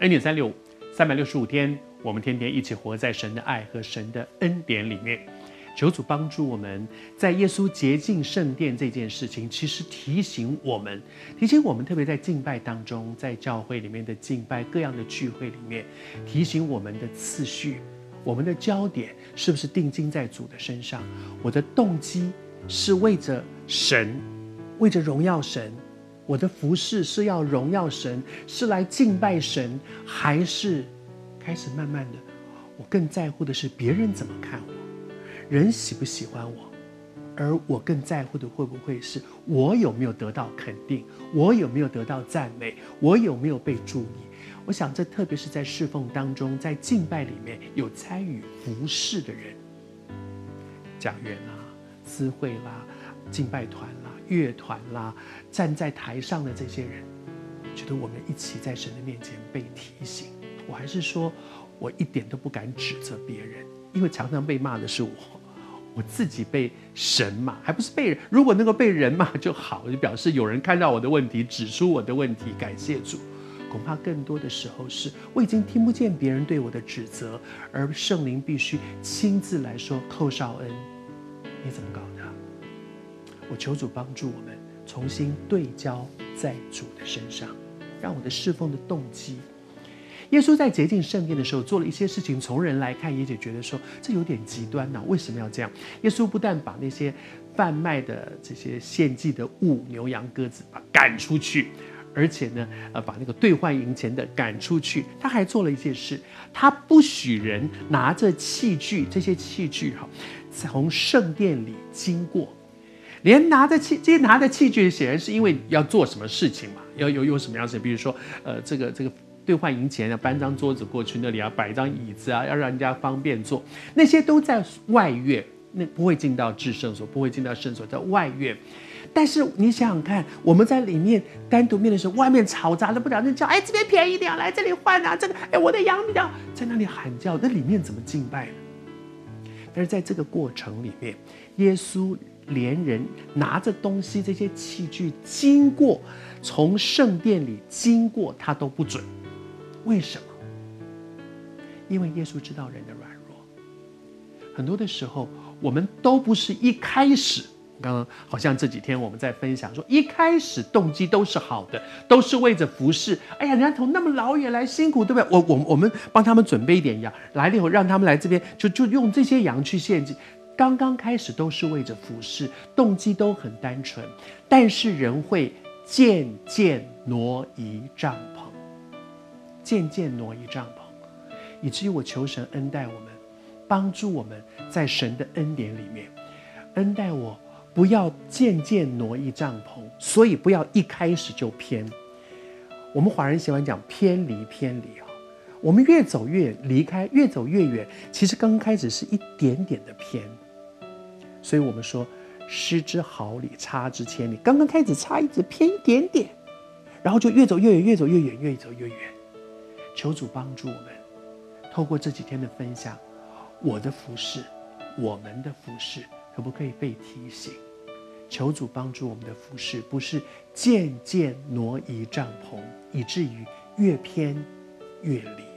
恩典三六五，三百六十五天，我们天天一起活在神的爱和神的恩典里面。求主帮助我们，在耶稣洁净圣殿这件事情，其实提醒我们，提醒我们，特别在敬拜当中，在教会里面的敬拜，各样的聚会里面，提醒我们的次序，我们的焦点是不是定睛在主的身上？我的动机是为着神，为着荣耀神。我的服饰是要荣耀神，是来敬拜神，还是开始慢慢的，我更在乎的是别人怎么看我，人喜不喜欢我，而我更在乎的会不会是我有没有得到肯定，我有没有得到赞美，我有没有被注意？我想这特别是在侍奉当中，在敬拜里面有参与服饰的人，讲员啦、司会啦、敬拜团啦。乐团啦，站在台上的这些人，觉得我们一起在神的面前被提醒。我还是说，我一点都不敢指责别人，因为常常被骂的是我，我自己被神骂，还不是被人。如果能够被人骂就好，就表示有人看到我的问题，指出我的问题，感谢主。恐怕更多的时候是我已经听不见别人对我的指责，而圣灵必须亲自来说：“寇少恩，你怎么搞的？”我求主帮助我们重新对焦在主的身上，让我的侍奉的动机。耶稣在洁净圣殿的时候做了一些事情，从人来看也就觉得说这有点极端呐、为什么要这样？耶稣不但把那些贩卖的这些献祭的物牛羊鸽子把赶出去，而且呢，呃，把那个兑换银钱的赶出去，他还做了一件事，他不许人拿着器具，这些器具哈，从圣殿里经过。连拿着器，这些拿着器具，显然是因为要做什么事情嘛？要有有什么样子？比如说，呃，这个这个兑换银钱，要搬张桌子过去，那里要摆一张椅子啊，要让人家方便坐。那些都在外院，那不会进到至圣所，不会进到圣所，在外院。但是你想想看，我们在里面单独面的时候，外面嘈杂的不了，那叫哎这边便宜点，来这里换啊，这个哎我的羊比较，在那里喊叫，那里面怎么敬拜呢？而在这个过程里面，耶稣。连人拿着东西，这些器具经过，从圣殿里经过，他都不准。为什么？因为耶稣知道人的软弱。很多的时候，我们都不是一开始，刚刚好像这几天我们在分享说，一开始动机都是好的，都是为着服侍。哎呀，人家从那么老远来辛苦，对不对？我我我们帮他们准备一点羊，来了以后让他们来这边，就就用这些羊去献祭。刚刚开始都是为着服侍，动机都很单纯，但是人会渐渐挪移帐篷，渐渐挪移帐篷，以至于我求神恩待我们，帮助我们在神的恩典里面，恩待我，不要渐渐挪移帐篷，所以不要一开始就偏。我们华人喜欢讲偏离，偏离啊，我们越走越离开，越走越远，其实刚开始是一点点的偏。所以我们说，失之毫厘，差之千里。刚刚开始差一直偏一点点，然后就越走越远，越走越远，越走越远。求主帮助我们，透过这几天的分享，我的服饰，我们的服饰，可不可以被提醒？求主帮助我们的服饰，不是渐渐挪移帐篷，以至于越偏越离。